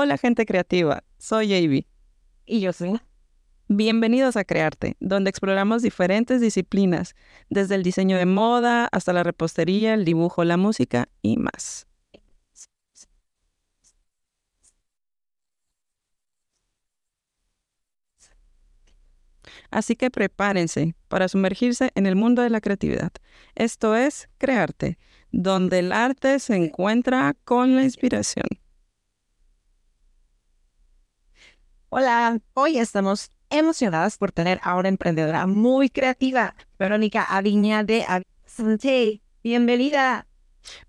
Hola gente creativa, soy Avi. Y yo soy. Bienvenidos a Crearte, donde exploramos diferentes disciplinas, desde el diseño de moda hasta la repostería, el dibujo, la música y más. Así que prepárense para sumergirse en el mundo de la creatividad. Esto es Crearte, donde el arte se encuentra con la inspiración. Hola, hoy estamos emocionadas por tener a una emprendedora muy creativa, Verónica Aviña de Avisante. Bienvenida.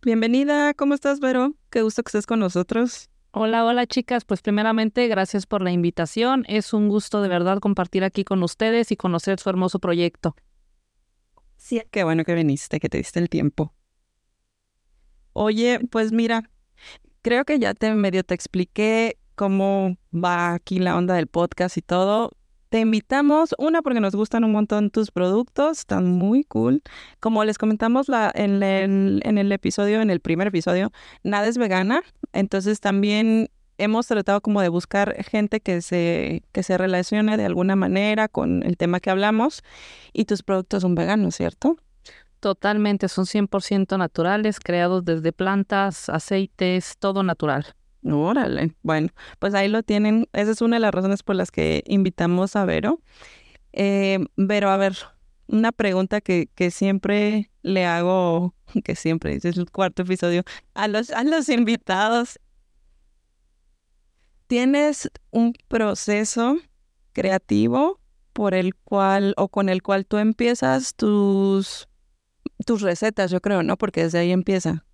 Bienvenida, ¿cómo estás, Vero? Qué gusto que estés con nosotros. Hola, hola chicas. Pues primeramente, gracias por la invitación. Es un gusto de verdad compartir aquí con ustedes y conocer su hermoso proyecto. Sí, qué bueno que viniste, que te diste el tiempo. Oye, pues mira, creo que ya te medio te expliqué cómo va aquí la onda del podcast y todo. Te invitamos, una, porque nos gustan un montón tus productos, están muy cool. Como les comentamos la, en, el, en el episodio, en el primer episodio, nada es vegana, entonces también hemos tratado como de buscar gente que se, que se relacione de alguna manera con el tema que hablamos y tus productos son veganos, ¿cierto? Totalmente, son 100% naturales, creados desde plantas, aceites, todo natural. Órale, bueno, pues ahí lo tienen. Esa es una de las razones por las que invitamos a Vero. Eh, Vero, a ver, una pregunta que, que siempre le hago, que siempre, es el cuarto episodio, a los, a los invitados. ¿Tienes un proceso creativo por el cual o con el cual tú empiezas tus, tus recetas, yo creo, ¿no? Porque desde ahí empieza.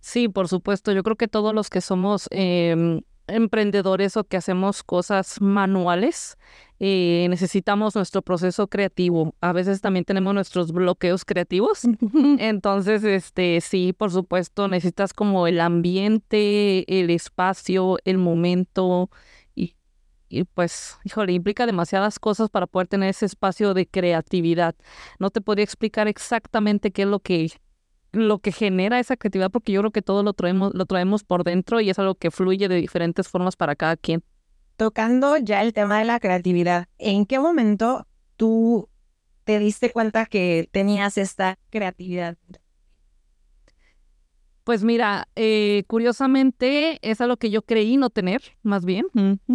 Sí, por supuesto. Yo creo que todos los que somos em, emprendedores o que hacemos cosas manuales, eh, necesitamos nuestro proceso creativo. A veces también tenemos nuestros bloqueos creativos. Entonces, este, sí, por supuesto, necesitas como el ambiente, el espacio, el momento. Y, y pues, híjole, implica demasiadas cosas para poder tener ese espacio de creatividad. No te podría explicar exactamente qué es lo que lo que genera esa creatividad, porque yo creo que todo lo traemos, lo traemos por dentro y es algo que fluye de diferentes formas para cada quien. Tocando ya el tema de la creatividad, ¿en qué momento tú te diste cuenta que tenías esta creatividad? Pues mira, eh, curiosamente es algo que yo creí no tener, más bien.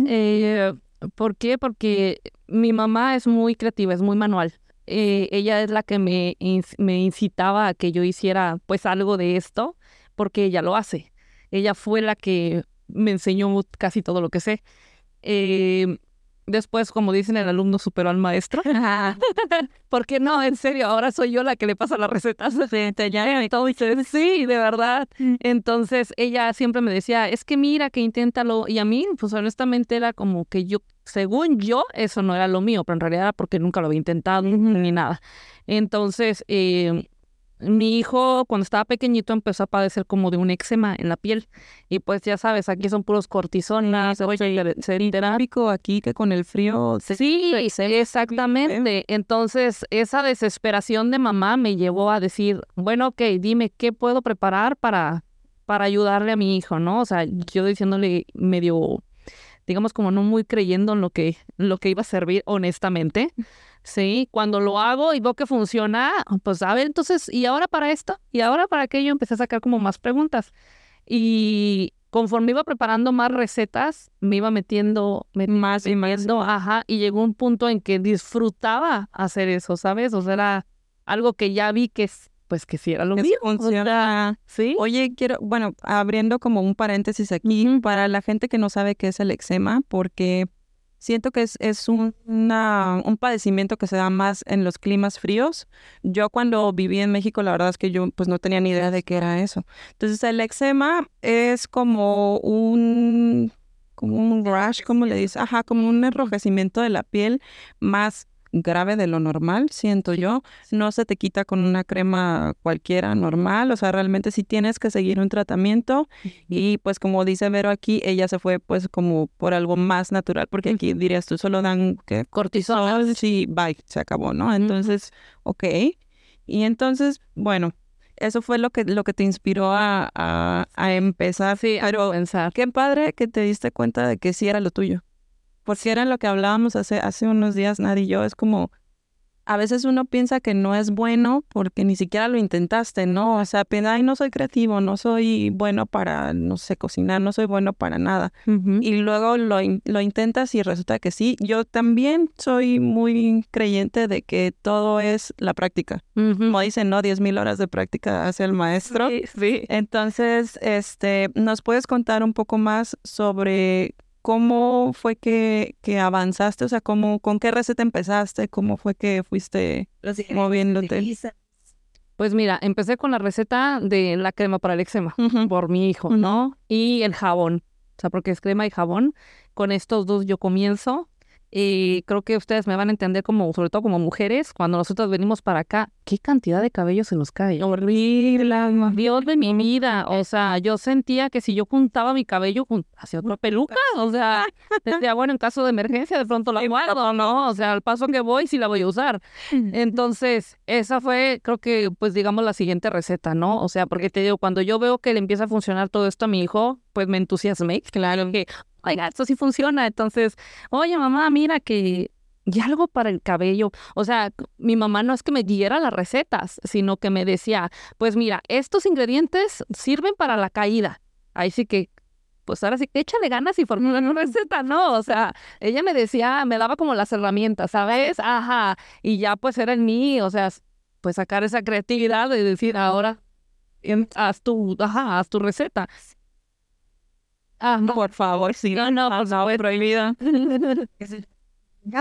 Eh, ¿Por qué? Porque mi mamá es muy creativa, es muy manual. Eh, ella es la que me, me incitaba a que yo hiciera pues algo de esto, porque ella lo hace. Ella fue la que me enseñó casi todo lo que sé. Eh, después, como dicen, el alumno superó al maestro. Porque no, en serio, ahora soy yo la que le pasa las recetas. Sí, de verdad. Mm. Entonces, ella siempre me decía, es que mira, que inténtalo. Y a mí, pues honestamente, era como que yo según yo, eso no era lo mío, pero en realidad era porque nunca lo había intentado ni nada. Entonces, eh, mi hijo cuando estaba pequeñito empezó a padecer como de un eczema en la piel y pues ya sabes, aquí son puros cortisones, ser terápico aquí que con el frío. Sí, exactamente. Entonces, esa desesperación de mamá me llevó a decir, bueno, ok, dime qué puedo preparar para para ayudarle a mi hijo, ¿no? O sea, yo diciéndole medio digamos como no muy creyendo en lo que, lo que iba a servir honestamente. Sí, cuando lo hago y veo que funciona, pues a ver, entonces, ¿y ahora para esto? ¿Y ahora para aquello? Empecé a sacar como más preguntas. Y conforme iba preparando más recetas, me iba metiendo, más y más. Ajá, y llegó un punto en que disfrutaba hacer eso, ¿sabes? O sea, era algo que ya vi que pues que si era lo mismo. Funciona. ¿sí? Oye, quiero, bueno, abriendo como un paréntesis aquí, para la gente que no sabe qué es el eczema, porque siento que es, es un, una, un padecimiento que se da más en los climas fríos. Yo cuando viví en México, la verdad es que yo pues no tenía ni idea de qué era eso. Entonces el eczema es como un como un rash, como le dice, ajá, como un enrojecimiento de la piel más grave de lo normal, siento yo. No se te quita con una crema cualquiera normal, o sea, realmente sí tienes que seguir un tratamiento y pues como dice Vero aquí, ella se fue pues como por algo más natural, porque aquí dirías tú solo dan ¿qué? cortisol. Sí, bye, se acabó, ¿no? Entonces, ok. Y entonces, bueno, eso fue lo que, lo que te inspiró a, a, a empezar. Sí, pero pensar. qué padre que te diste cuenta de que sí era lo tuyo. Porque era lo que hablábamos hace, hace unos días, Nadie y yo, es como, a veces uno piensa que no es bueno porque ni siquiera lo intentaste, ¿no? O sea, piensa, ay, no soy creativo, no soy bueno para, no sé, cocinar, no soy bueno para nada. Y luego lo, lo, intentas y resulta que sí. Yo también soy muy creyente de que todo es la práctica. Como dicen, ¿no? Diez mil horas de práctica hace el maestro. Sí, sí. Entonces, este, ¿nos puedes contar un poco más sobre ¿Cómo fue que, que avanzaste? O sea, ¿cómo, ¿con qué receta empezaste? ¿Cómo fue que fuiste moviéndote? Pues mira, empecé con la receta de la crema para el eczema por mi hijo, ¿no? Y el jabón. O sea, porque es crema y jabón. Con estos dos yo comienzo. Y creo que ustedes me van a entender como, sobre todo como mujeres, cuando nosotros venimos para acá, qué cantidad de cabello se nos cae. Horrible, Dios de mi vida. O sea, yo sentía que si yo juntaba mi cabello hacia otra peluca, o sea, decía, bueno, en caso de emergencia de pronto la guardo, ¿no? O sea, al paso que voy sí la voy a usar. Entonces, esa fue, creo que, pues digamos, la siguiente receta, ¿no? O sea, porque te digo, cuando yo veo que le empieza a funcionar todo esto a mi hijo, pues me entusiasmé. Claro que, oiga, esto sí funciona. Entonces, oye, mamá, mira que y algo para el cabello. O sea, mi mamá no es que me diera las recetas, sino que me decía, pues mira, estos ingredientes sirven para la caída. Ahí sí que, pues ahora sí échale ganas y formula una receta, ¿no? O sea, ella me decía, me daba como las herramientas, ¿sabes? Ajá. Y ya pues era en mí, o sea, pues sacar esa creatividad de decir, ahora haz tu, ajá, haz tu receta. Ah, por favor, sí. No, no, por favor. prohibida.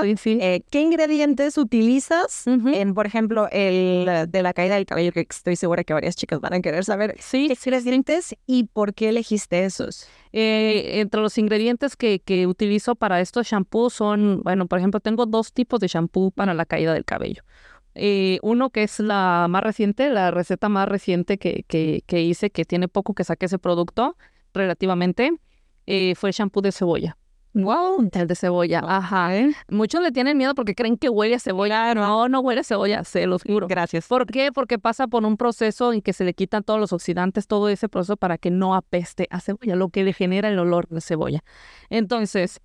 Sí, sí. Eh, ¿Qué ingredientes utilizas en, por ejemplo, el de la caída del cabello? Que estoy segura que varias chicas van a querer saber. Sí. ¿Qué ingredientes y por qué elegiste esos? Eh, entre los ingredientes que, que utilizo para estos shampoos son, bueno, por ejemplo, tengo dos tipos de shampoo para la caída del cabello. Eh, uno que es la más reciente, la receta más reciente que, que, que hice, que tiene poco que saqué ese producto, relativamente, eh, fue el shampoo de cebolla. Wow, el de cebolla, ajá. ¿eh? Muchos le tienen miedo porque creen que huele a cebolla. No, no huele a cebolla, se los juro. Gracias. ¿Por qué? Porque pasa por un proceso en que se le quitan todos los oxidantes, todo ese proceso para que no apeste a cebolla, lo que le genera el olor de cebolla. Entonces,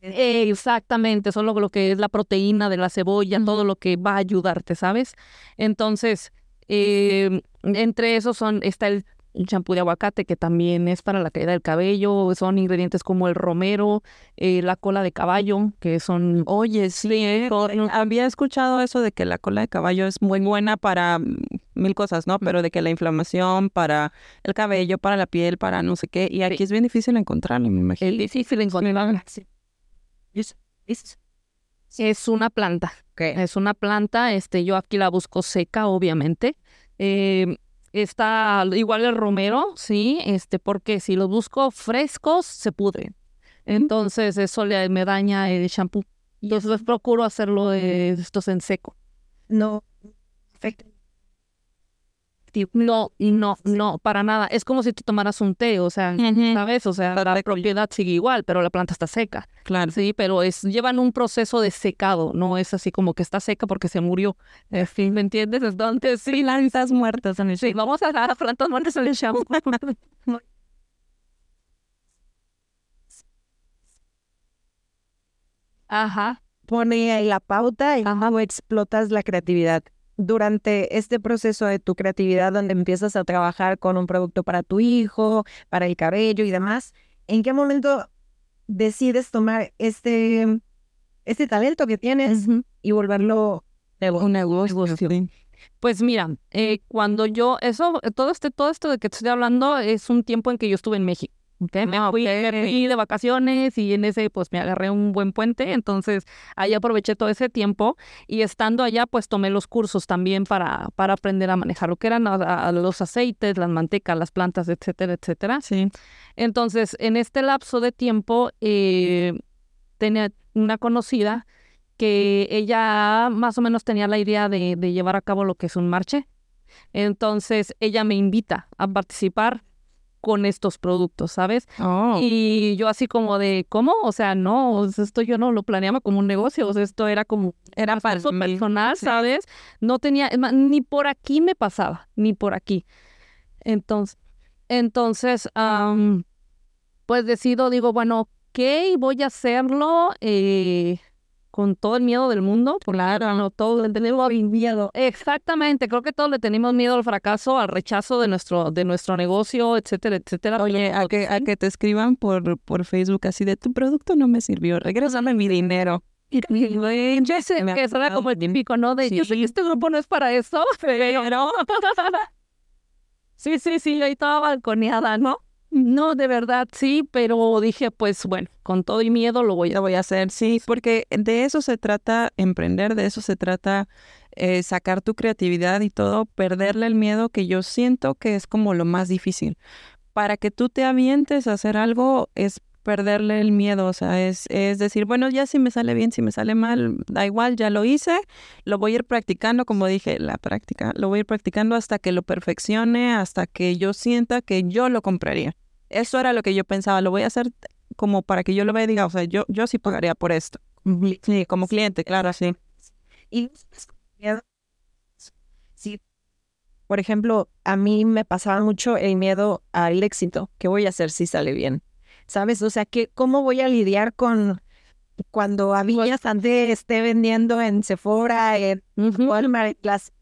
exactamente, solo lo que es la proteína de la cebolla, todo lo que va a ayudarte, ¿sabes? Entonces, eh, entre esos son, está el un champú de aguacate que también es para la caída del cabello, son ingredientes como el romero, eh, la cola de caballo, que son... Oye, sí, eh, había escuchado eso de que la cola de caballo es muy buena para mm, mil cosas, ¿no? Pero de que la inflamación para el cabello, para la piel, para no sé qué, y aquí es bien difícil encontrarlo, me imagino. Es difícil encontrarlo. Es una planta. Es una planta, este, yo aquí la busco seca, obviamente. Eh, Está igual el romero, sí, este, porque si los busco frescos, se pudren. Entonces, eso le, me daña el shampoo. Entonces, procuro hacerlo de estos en seco. No, perfecto. No, no, no, para nada. Es como si tú tomaras un té, o sea, ¿sabes? O sea, la propiedad sigue igual, pero la planta está seca. Claro. Sí, pero es, llevan un proceso de secado, no es así como que está seca porque se murió. En fin, ¿me entiendes? Entonces, sí, plantas muertas en el Sí, vamos a dar plantas muertas en el shampoo. Ajá. Pone ahí la pauta y Ajá. explotas la creatividad durante este proceso de tu creatividad donde empiezas a trabajar con un producto para tu hijo, para el cabello y demás, ¿en qué momento decides tomar este, este talento que tienes y volverlo un negocio? Pues mira, eh, cuando yo, eso, todo este, todo esto de que te estoy hablando es un tiempo en que yo estuve en México. Okay, me fui, de vacaciones y en ese pues me agarré un buen puente, entonces ahí aproveché todo ese tiempo y estando allá pues tomé los cursos también para, para aprender a manejar lo que eran los aceites, las mantecas, las plantas, etcétera, etcétera. Sí. Entonces en este lapso de tiempo eh, tenía una conocida que ella más o menos tenía la idea de, de llevar a cabo lo que es un marche. Entonces ella me invita a participar con estos productos, ¿sabes? Oh. Y yo así como de, ¿cómo? O sea, no, esto yo no lo planeaba como un negocio, o sea, esto era como era para personal, ¿sabes? No tenía, ni por aquí me pasaba, ni por aquí. Entonces, entonces, pues decido, digo, bueno, ok, voy a hacerlo. Eh, con todo el miedo del mundo. Claro, no, todos le tenemos miedo. Exactamente, creo que todos le tenemos miedo al fracaso, al rechazo de nuestro, de nuestro negocio, etcétera, etcétera. Oye, a que, a que te escriban por, por Facebook así de tu producto no me sirvió, regrésame mi dinero. Y ya sé, que eso era como el típico, ¿no? De, sí. este grupo no es para eso, pero... sí, sí, sí, ahí estaba balconeada, ¿no? No, de verdad sí, pero dije, pues bueno, con todo y miedo lo voy a, hacer, sí, porque de eso se trata emprender, de eso se trata eh, sacar tu creatividad y todo, perderle el miedo que yo siento que es como lo más difícil. Para que tú te avientes a hacer algo es perderle el miedo, o sea, es, es decir, bueno, ya si me sale bien, si me sale mal, da igual, ya lo hice, lo voy a ir practicando, como dije, la práctica, lo voy a ir practicando hasta que lo perfeccione, hasta que yo sienta que yo lo compraría. Eso era lo que yo pensaba, lo voy a hacer como para que yo lo vea y diga, o sea, yo, yo sí pagaría por esto. Sí, como cliente, claro, sí. Y sí, por ejemplo, a mí me pasaba mucho el miedo al éxito. ¿Qué voy a hacer si sale bien? ¿Sabes? O sea, que ¿cómo voy a lidiar con cuando a mí bastante esté vendiendo en Sephora, en Walmart, las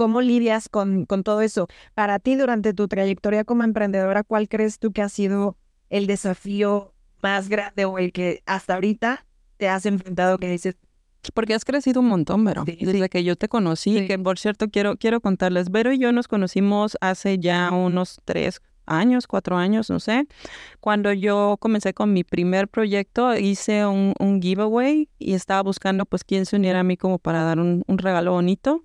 ¿Cómo lidias con, con todo eso? Para ti, durante tu trayectoria como emprendedora, ¿cuál crees tú que ha sido el desafío más grande o el que hasta ahorita te has enfrentado que dices, porque has crecido un montón, Vero. Desde que yo te conocí, que por cierto quiero, quiero contarles, Vero y yo nos conocimos hace ya unos tres años, cuatro años, no sé. Cuando yo comencé con mi primer proyecto, hice un, un giveaway y estaba buscando pues quién se uniera a mí como para dar un, un regalo bonito.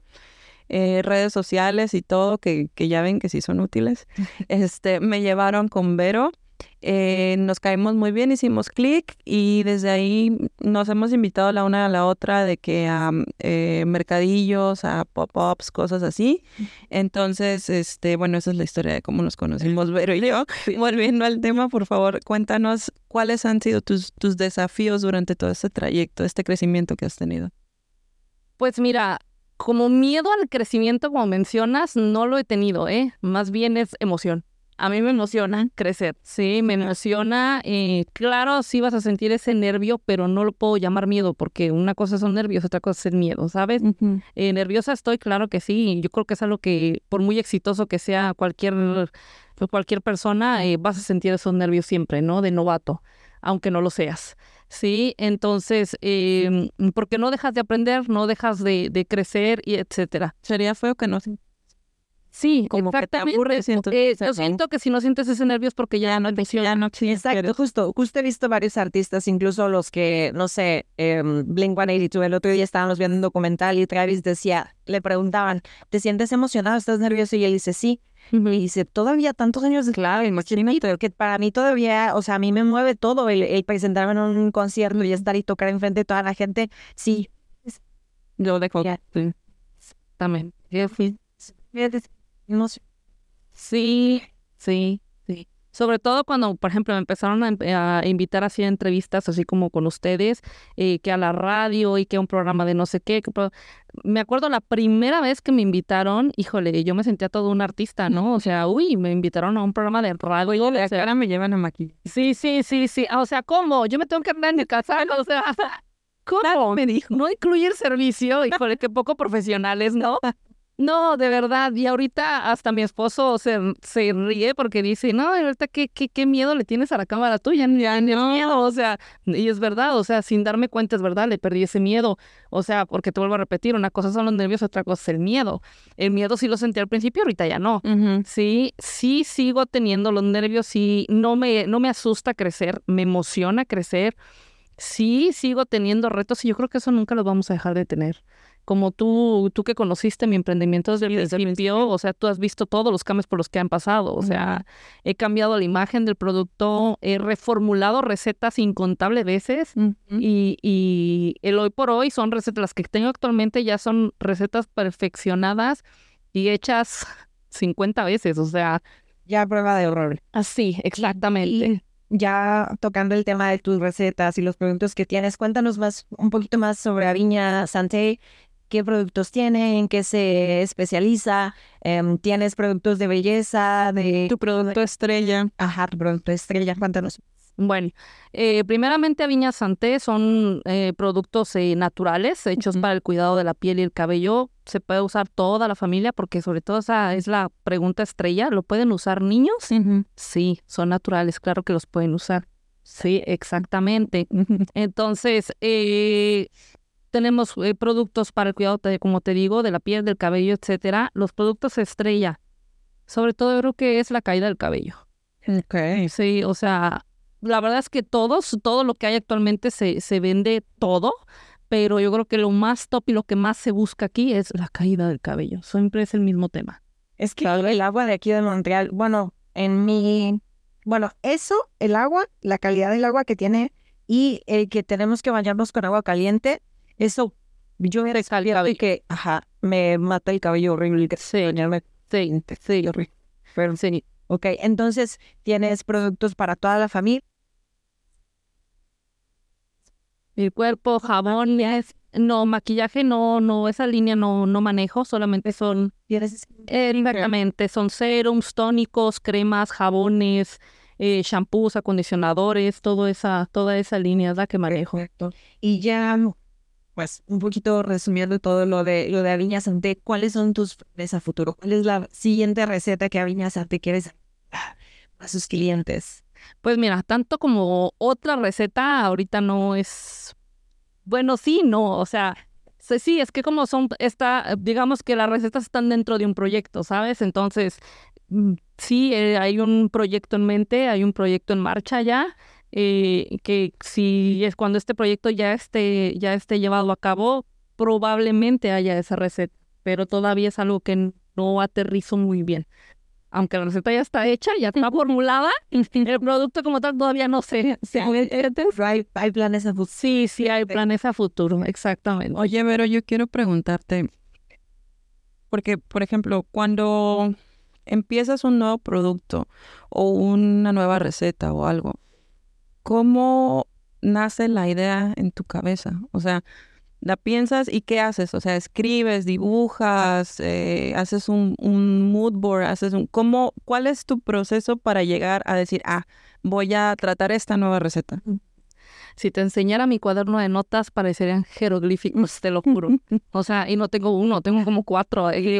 Eh, redes sociales y todo, que, que, ya ven que sí son útiles, este, me llevaron con Vero. Eh, nos caímos muy bien, hicimos clic y desde ahí nos hemos invitado la una a la otra de que a eh, mercadillos, a pop-ups, cosas así. Entonces, este, bueno, esa es la historia de cómo nos conocimos, Vero y yo. Volviendo al tema, por favor, cuéntanos cuáles han sido tus, tus desafíos durante todo este trayecto, este crecimiento que has tenido. Pues mira, como miedo al crecimiento, como mencionas, no lo he tenido, ¿eh? Más bien es emoción. A mí me emociona crecer, sí, me emociona. Eh, claro, sí vas a sentir ese nervio, pero no lo puedo llamar miedo, porque una cosa son nervios, otra cosa es el miedo, ¿sabes? Eh, nerviosa estoy, claro que sí. Yo creo que es algo que, por muy exitoso que sea cualquier, cualquier persona, eh, vas a sentir esos nervios siempre, ¿no? De novato, aunque no lo seas. ¿Sí? Entonces, eh, porque no dejas de aprender, no dejas de, de crecer y etcétera. Sería feo que no Sí, como que te aburres. Eh, yo siento que si no sientes ese nervio es porque ya, no Ya no Exacto, justo, justo he visto varios artistas, incluso los que, no sé, eh, Blink-182, el otro día estábamos viendo un documental y Travis decía, le preguntaban, ¿te sientes emocionado? ¿Estás nervioso? Y él dice, sí. Y dice, todavía tantos años, claro, imagínate, que para mí todavía, o sea, a mí me mueve todo el, presentarme en un concierto y estar y tocar enfrente de toda la gente, sí. Yo dejo. Sí. También. Sí, sí, sí. Sobre todo cuando, por ejemplo, me empezaron a, invitar así a entrevistas, así como con ustedes, eh, que a la radio y que a un programa de no sé qué. me acuerdo la primera vez que me invitaron, híjole, yo me sentía todo un artista, ¿no? O sea, uy, me invitaron a un programa de radio. O sea, ahora me llevan a maquillaje. Sí, sí, sí, sí. O sea, ¿cómo? Yo me tengo que andar en mi casa, o sea, ¿cómo? me dijo. No incluye el servicio, híjole, qué poco profesionales, ¿no? No, de verdad. Y ahorita hasta mi esposo se, se ríe porque dice, no, ahorita qué, qué, qué miedo le tienes a la cámara tuya, ya ni miedo. O sea, y es verdad, o sea, sin darme cuenta es verdad, le perdí ese miedo. O sea, porque te vuelvo a repetir, una cosa son los nervios, otra cosa es el miedo. El miedo sí lo sentí al principio, ahorita ya no. Sí, sí sigo teniendo los nervios, sí, no me, no me asusta crecer, me emociona crecer. Sí, sigo teniendo retos y yo creo que eso nunca los vamos a dejar de tener como tú, tú que conociste mi emprendimiento desde el principio, o sea, tú has visto todos los cambios por los que han pasado, o sea, he cambiado la imagen del producto, he reformulado recetas incontables veces y, y el hoy por hoy son recetas, las que tengo actualmente ya son recetas perfeccionadas y hechas 50 veces, o sea, Ya prueba de horror. Así, exactamente. ya tocando el tema de tus recetas y los productos que tienes, cuéntanos más, un poquito más sobre Aviña Santé. ¿Qué productos tiene? ¿En qué se especializa? Em, ¿Tienes productos de belleza? De... Tu producto estrella. Ajá, tu producto estrella. Cuéntanos. Bueno, eh, primeramente Aviña Santé son eh, productos eh, naturales hechos para el cuidado de la piel y el cabello. Se puede usar toda la familia porque sobre todo esa es la pregunta estrella. ¿Lo pueden usar niños? Sí, son naturales, claro que los pueden usar. Sí, exactamente. Entonces, tenemos productos para el cuidado, como te digo, de la piel, del cabello, etcétera. Los productos estrella, sobre todo yo creo que es la caída del cabello. Ok. Sí, o sea, la verdad es que todos, todo lo que hay actualmente se, se vende todo, pero yo creo que lo más top y lo que más se busca aquí es la caída del cabello. Siempre es el mismo tema. Es que el agua de aquí de Montreal, bueno, en mi, bueno, eso, el agua, la calidad del agua que tiene y el que tenemos que bañarnos con agua caliente, eso, yo era y que, ajá, me mata el cabello horrible. Sí, bañarme, sí, sí, horrible. Pero, sí. Ok, entonces tienes productos para toda la familia mi cuerpo, jabón, no, maquillaje no, no, esa línea no, no manejo, solamente son, exactamente, son serums, tónicos, cremas, jabones, eh, shampoos, acondicionadores, todo esa, toda esa línea es la que manejo. Y ya, pues, un poquito resumiendo todo lo de lo de Aviña Santé, ¿cuáles son tus planes a futuro? ¿Cuál es la siguiente receta que Aviña Santé quieres a sus clientes? Pues mira, tanto como otra receta ahorita no es, bueno, sí, no, o sea, sí, es que como son, está, digamos que las recetas están dentro de un proyecto, ¿sabes? Entonces, mm, sí, eh, hay un proyecto en mente, hay un proyecto en marcha ya, eh, que si es cuando este proyecto ya esté, ya esté llevado a cabo, probablemente haya esa receta, pero todavía es algo que no aterrizo muy bien aunque la receta ya está hecha, ya está formulada, el producto como tal todavía no sé. hay, hay planes a futuro. Sí, sí, hay planes a futuro, exactamente. Oye, pero yo quiero preguntarte, porque, por ejemplo, cuando empiezas un nuevo producto o una nueva receta o algo, ¿cómo nace la idea en tu cabeza? O sea, la piensas y ¿qué haces? O sea, escribes, dibujas, eh, haces un, un, mood board, haces un... ¿cómo, ¿Cuál es tu proceso para llegar a decir, ah, voy a tratar esta nueva receta? Si te enseñara mi cuaderno de notas, parecerían jeroglíficos, te lo juro. O sea, y no tengo uno, tengo como cuatro. Y,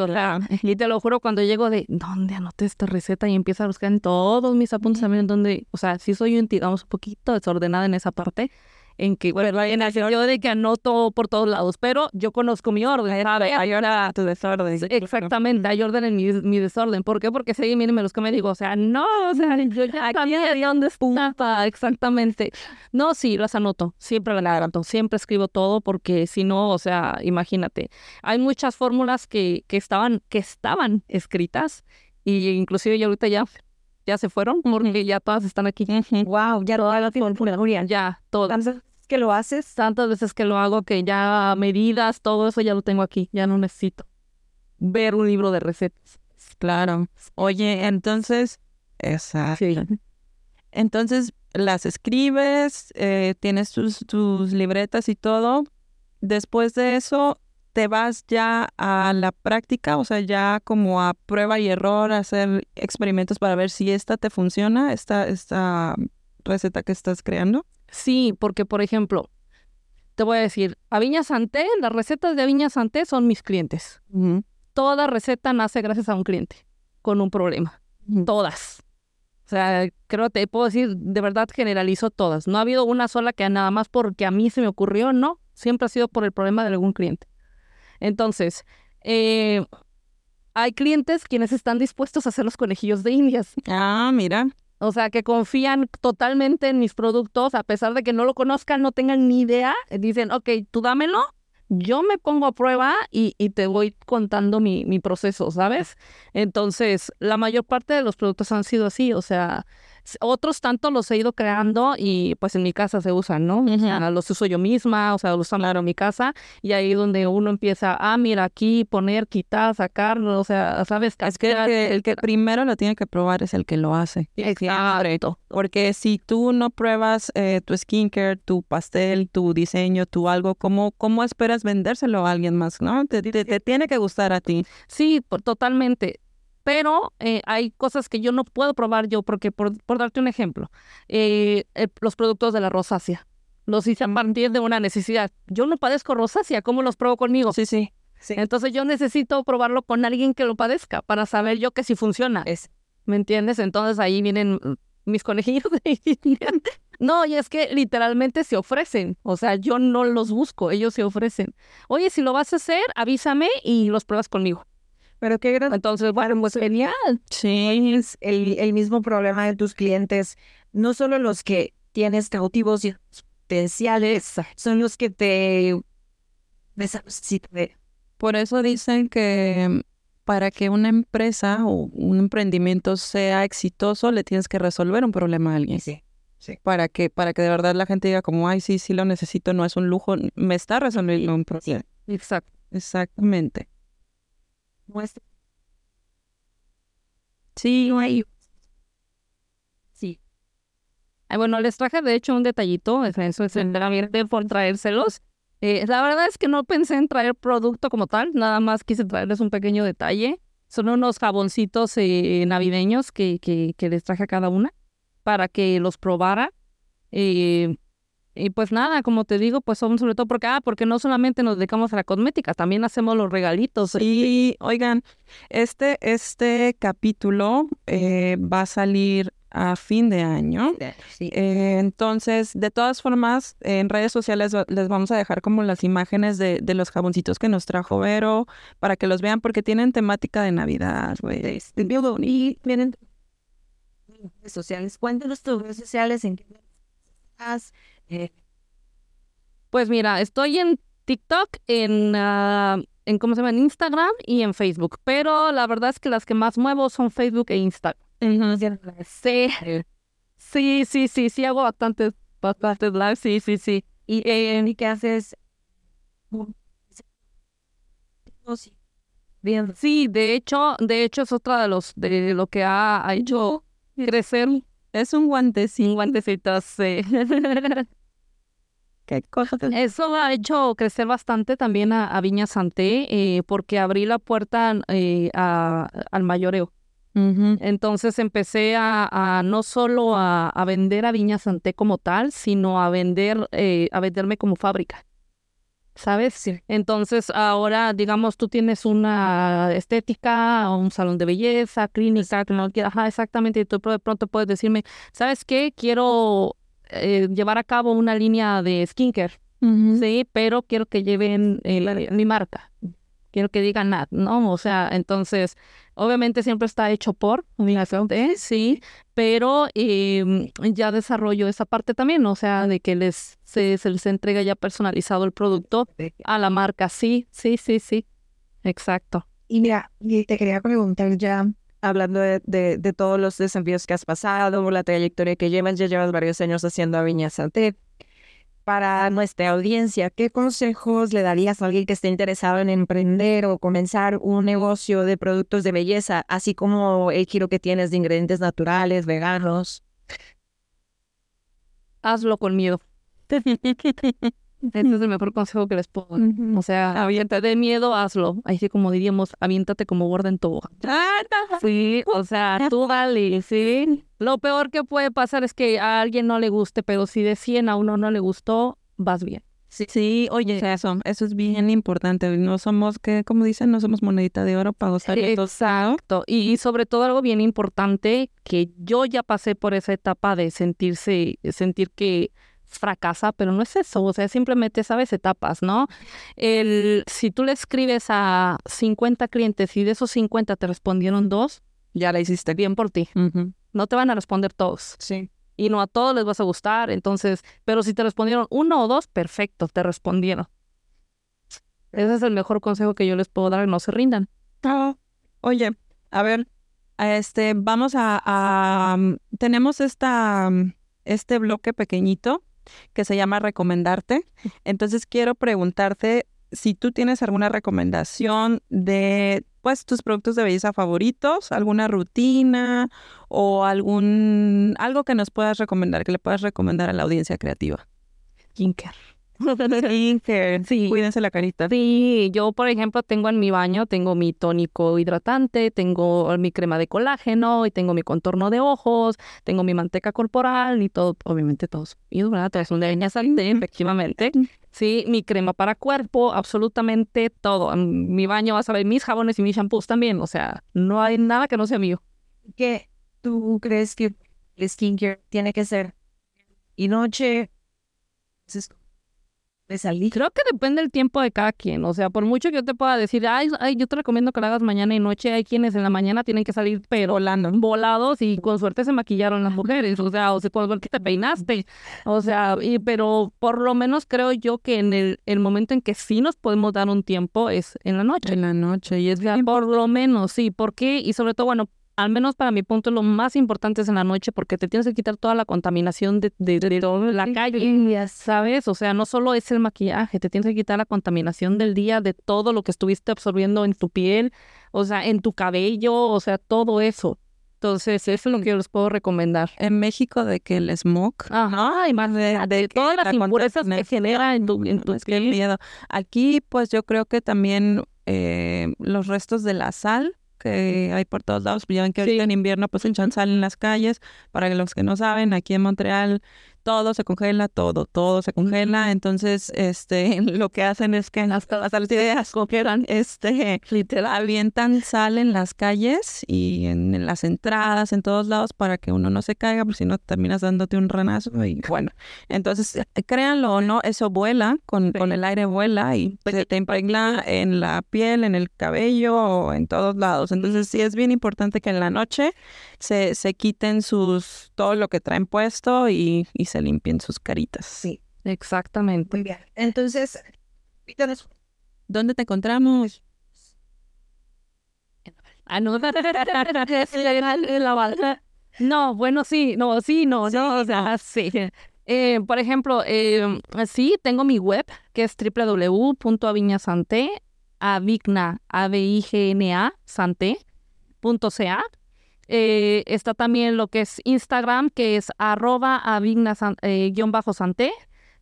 y te lo juro, cuando llego de, ¿dónde anoté esta receta? Y empiezo a buscar en todos mis apuntes también, donde, o sea, sí soy, digamos, un poquito desordenada en esa parte en que, bueno, en el yo de que anoto por todos lados, pero yo conozco mi orden, ¿sabes? Hay orden tu desorden. Exactamente, hay orden en mi, mi, desorden. ¿Por qué? Porque sí, mírenme los que me digo, o sea, no, o sea, yo ya sabía de dónde está, exactamente. No, sí, las anoto, siempre las anoto, siempre escribo todo porque si no, o sea, imagínate, hay muchas fórmulas que, que estaban, que estaban escritas y inclusive yo ahorita ya ya se fueron porque ya todas están aquí. Wow, ya todas las fórmulas, ya todas. Que lo haces, tantas veces que lo hago que ya medidas, todo eso ya lo tengo aquí, ya no necesito ver un libro de recetas. Claro. Oye, entonces, exacto. Entonces las escribes, eh, tienes tus, tus libretas y todo. Después de eso, te vas ya a la práctica, o sea, ya como a prueba y error, a hacer experimentos para ver si esta te funciona, esta, esta receta que estás creando? Sí, porque por ejemplo, te voy a decir, Aviña Santé, las recetas de Aviña Santé son mis clientes. Toda receta nace gracias a un cliente con un problema. Todas. O sea, creo que te puedo decir, de verdad generalizo todas. No ha habido una sola que nada más porque a mí se me ocurrió, no. Siempre ha sido por el problema de algún cliente. Entonces, eh, hay clientes quienes están dispuestos a hacer los conejillos de indias. Ah, mira. O sea, que confían totalmente en mis productos, a pesar de que no lo conozcan, no tengan ni idea. Dicen, ok, tú dámelo, yo me pongo a prueba y, te voy contando mi, mi, proceso, ¿sabes? Entonces, la mayor parte de los productos han sido así, o sea, Otros tanto los he ido creando y pues en mi casa se usan, ¿no? los uso yo misma, o sea, los uso en mi casa y ahí donde uno empieza, ah, mira, aquí poner, quitar, sacar, o sea, ¿sabes? Es que el, que primero lo tiene que probar es el que lo hace. Exacto. Porque si tú no pruebas eh, tu skincare, tu pastel, tu diseño, tu algo, ¿cómo, cómo esperas vendérselo a alguien más, no? Te, te, tiene que gustar a ti. Sí, totalmente pero eh, hay cosas que yo no puedo probar yo, porque por, darte un ejemplo, eh, los productos de la rosácea los hice a partir de una necesidad. Yo no padezco rosácea, ¿cómo los pruebo conmigo? Sí, sí. Entonces yo necesito probarlo con alguien que lo padezca para saber yo que sí funciona. Es. ¿Me entiendes? Entonces ahí vienen mis conejillos. no, y es que literalmente se ofrecen. O sea, yo no los busco, ellos se ofrecen. Oye, si lo vas a hacer, avísame y los pruebas conmigo. Pero qué gran. Entonces, bueno, pues genial. Sí. Es el, el mismo problema de tus clientes, no solo los que tienes cautivos y potenciales, son los que te Por eso dicen que para que una empresa o un emprendimiento sea exitoso, le tienes que resolver un problema a alguien. Sí. Sí. Para que, para que de verdad la gente diga como, ay, sí, sí lo necesito, no es un lujo, me está resolviendo un problema. Exacto. Exactamente. Muestra. Sí. Hay. Sí. bueno, les traje de hecho un detallito, eso es el por traérselos. Eh, la verdad es que no pensé en traer producto como tal, nada más quise traerles un pequeño detalle. Son unos jaboncitos eh, navideños que, que, que, les traje a cada una para que los probara. Eh, y pues nada, como te digo, pues son sobre todo porque, ah, porque no solamente nos dedicamos a la cosmética, también hacemos los regalitos. Y oigan, este, este capítulo eh, va a salir a fin de año. Eh, entonces, de todas formas, en redes sociales les vamos a dejar como las imágenes de, de los jaboncitos que nos trajo Vero para que los vean porque tienen temática de Navidad, güey. Y vienen redes sociales. Cuéntanos tus redes sociales en qué eh, pues mira, estoy en TikTok, en, uh, en ¿cómo se llama? En Instagram y en Facebook. Pero la verdad es que las que más muevo son Facebook e Instagram. Sí, sí, sí, sí, sí, hago bastantes, bastantes lives, sí, sí, sí. ¿Y, eh, qué haces? Sí, de hecho, de hecho es otra de los de lo que ha, hecho crecer. Es un guantecito. Un guantecito, sí. ¿Qué cosa? Eso ha hecho crecer bastante también a, Viña Santé eh, porque abrí la puerta eh, al mayoreo. Entonces empecé a, no solo a, vender a Viña Santé como tal, sino a vender, eh, a venderme como fábrica. ¿Sabes? Sí. Entonces ahora, digamos, tú tienes una estética, un salón de belleza, clínica, ajá, exactamente, y tú de pronto puedes decirme, ¿sabes qué? Quiero eh, llevar a cabo una línea de skincare, sí, pero quiero que lleven eh, mi marca, quiero que digan nada, ¿no? O sea, entonces, obviamente siempre está hecho por, sí, pero em, ya desarrollo esa parte también, o sea, de que les se, les entrega ya personalizado el producto a la marca, sí, sí, sí, sí, exacto. Y mira, te quería preguntar ya, hablando de, de, todos los desafíos que has pasado, la trayectoria que llevas, ya llevas varios años haciendo a Viña Santé. Para nuestra audiencia, ¿qué consejos le darías a alguien que esté interesado en emprender o comenzar un negocio de productos de belleza, así como el giro que tienes de ingredientes naturales, veganos? Hazlo con miedo. Ese es el mejor consejo que les puedo dar. O sea, aviéntate de miedo, hazlo. Así como diríamos, aviéntate como gorda en tu ah, Sí, o sea, tú dale, ¿sí? Lo peor que puede pasar es que a alguien no le guste, pero si de 100 a uno no le gustó, vas bien. Sí, sí oye, eso, eso es bien importante. No somos, que como dicen, no somos monedita de oro para gozar Exacto. Y, y sobre todo algo bien importante, que yo ya pasé por esa etapa de sentirse, sentir que fracasa, pero no es eso, o sea, simplemente sabes etapas, ¿no? El, si tú le escribes a 50 clientes y de esos 50 te respondieron dos, ya la hiciste bien por ti. No te van a responder todos. Sí. Y no a todos les vas a gustar, entonces, pero si te respondieron uno o dos, perfecto, te respondieron. Ese es el mejor consejo que yo les puedo dar, no se rindan. Ah, oye, a ver, este, vamos a, tenemos esta, este bloque pequeñito que se llama recomendarte. Entonces quiero preguntarte si tú tienes alguna recomendación de pues tus productos de belleza favoritos, alguna rutina o algún algo que nos puedas recomendar, que le puedas recomendar a la audiencia creativa. Skincare. Sí. Cuídense la carita. Sí, yo por ejemplo tengo en mi baño, tengo mi tónico hidratante, tengo mi crema de colágeno y tengo mi contorno de ojos, tengo mi manteca corporal y todo, obviamente todos. Y ¿verdad? Todo es una leña salté, efectivamente. Sí, mi crema para cuerpo, absolutamente todo. En mi baño vas a ver mis jabones y mis shampoos también, o sea, no hay nada que no sea mío. ¿Qué tú crees que el skincare tiene que ser y noche? De Creo que depende del tiempo de cada quien. O sea, por mucho que yo te pueda decir, ay, ay, yo te recomiendo que lo hagas mañana y noche, hay quienes en la mañana tienen que salir pero volando, volados y con suerte se maquillaron las mujeres. O sea, o se puede ver que te peinaste. O sea, y, pero por lo menos creo yo que en el, el momento en que sí nos podemos dar un tiempo es en la noche. En la noche. Y es por lo menos, sí. ¿Por qué? Y sobre todo, bueno, al menos para mi punto, lo más importante es en la noche porque te tienes que quitar toda la contaminación de, de, la calle, ¿sabes? O sea, no solo es el maquillaje, te tienes que quitar la contaminación del día, de todo lo que estuviste absorbiendo en tu piel, o sea, en tu cabello, o sea, todo eso. Entonces, eso es lo que yo les puedo recomendar. En México, de que el smog. Ajá, y más de, todas las impurezas que genera en tu, en tu piel. Aquí, pues yo creo que también eh, los restos de la sal que hay por todos lados. Ya ven que ahorita en invierno pues echan sal en las calles. Para los que no saben, aquí en Montreal todo se congela, todo, todo se congela. Entonces, este, lo que hacen es que hasta las ideas congelan, este, literal, avientan sal en las calles y en, las entradas, en todos lados, para que uno no se caiga, porque si no terminas dándote un ranazo. Y bueno, entonces, eh, créanlo o no, eso vuela, con, con el aire vuela y se te impregna en la piel, en el cabello o en todos lados. Entonces, sí es bien importante que en la noche se, se quiten sus, todo lo que traen puesto y, y se se limpien sus caritas. Sí. Exactamente. Muy bien. Entonces, ¿dónde te encontramos? Ah, no, no, bueno, sí, no, sí, no, no, o sea, sí. Eh, por ejemplo, eh, sí, tengo mi web que es www.aviñasante, avigna, a b i g n a sante.ca eh, está también lo que es Instagram, que es arroba avigna-sante. Eh,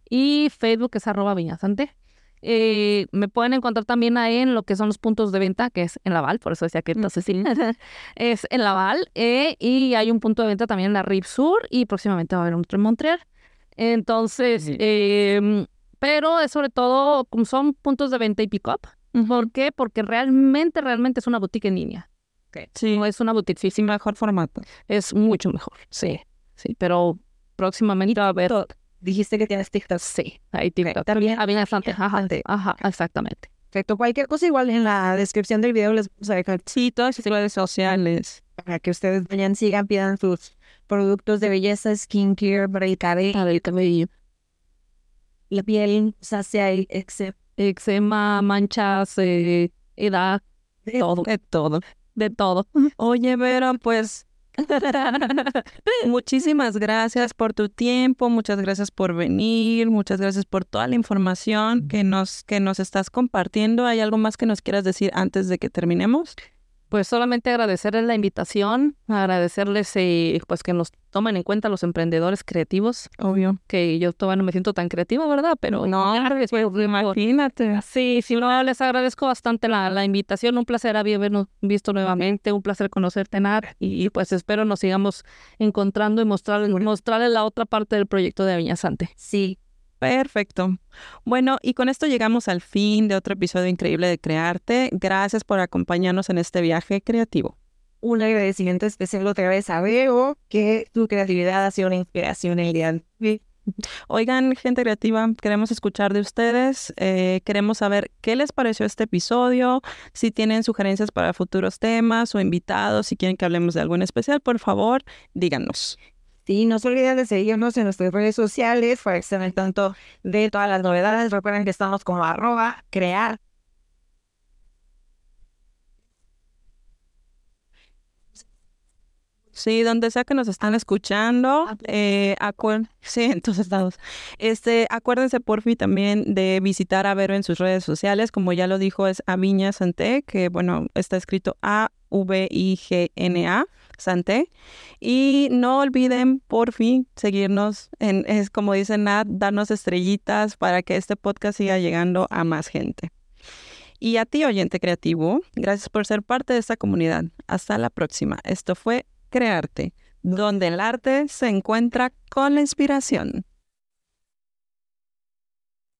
y Facebook es arroba viñasante. Eh, me pueden encontrar también ahí en lo que son los puntos de venta, que es en Laval, por eso decía que entonces sí, es en Laval. y hay un punto de venta también en la Rive Sur y próximamente va a haber otro en Montreal. Entonces, em, pero es sobre todo, son puntos de venta y pick-up. ¿Por qué? Porque realmente, realmente es una boutique en línea. Sí. No es una boutique. Mejor formato. Es mucho mejor, sí. Sí, pero próximamente va a haber... Dijiste que tienes TikTok. Sí, hay TikTok. También. Había bastante. Ajá, ajá, exactamente. Perfecto. Cualquier cosa igual en la descripción del video les vamos a dejar. Sí, todas las redes sociales. Para que ustedes vayan, sigan, pidan sus productos de belleza, skincare para el cabello. Para el cabello. La piel, sea, eczema, manchas, eh, edad, todo. De todo de todo. Oye, Vera, pues muchísimas gracias por tu tiempo, muchas gracias por venir, muchas gracias por toda la información que nos, que nos estás compartiendo. ¿Hay algo más que nos quieras decir antes de que terminemos? Pues solamente agradecerles la invitación, agradecerles eh, pues que nos tomen en cuenta los emprendedores creativos. Obvio. Que yo todavía no me siento tan creativo, ¿verdad? Pero no, pues, imagínate. Sí, sí, no, les agradezco bastante la, la invitación. Un placer habernos visto nuevamente, un placer conocerte, Nar. Y, pues espero nos sigamos encontrando y mostrarles, mostrarles la otra parte del proyecto de Aviñasante. Sí, Perfecto. Bueno, y con esto llegamos al fin de otro episodio increíble de Crearte. Gracias por acompañarnos en este viaje creativo. Un agradecimiento especial otra vez a Veo, que tu creatividad ha sido una inspiración el día Oigan, gente creativa, queremos escuchar de ustedes, eh, queremos saber qué les pareció este episodio, si tienen sugerencias para futuros temas o invitados, si quieren que hablemos de algo en especial, por favor, díganos. Sí, no se olviden de seguirnos en nuestras redes sociales para estar al tanto de todas las novedades. Recuerden que estamos como arroba crear Sí, donde sea que nos están escuchando, ah, eh, sí, en todos estados. Este, acuérdense porfi también de visitar a Vero en sus redes sociales, como ya lo dijo, es Aviña Santé, que bueno, está escrito A-V-I-G-N-A, Santé. Y no olviden, porfi, seguirnos en, es como dicen Nat, darnos estrellitas para que este podcast siga llegando a más gente. Y a ti, oyente creativo, gracias por ser parte de esta comunidad. Hasta la próxima. Esto fue Crearte, donde el arte se encuentra con la inspiración.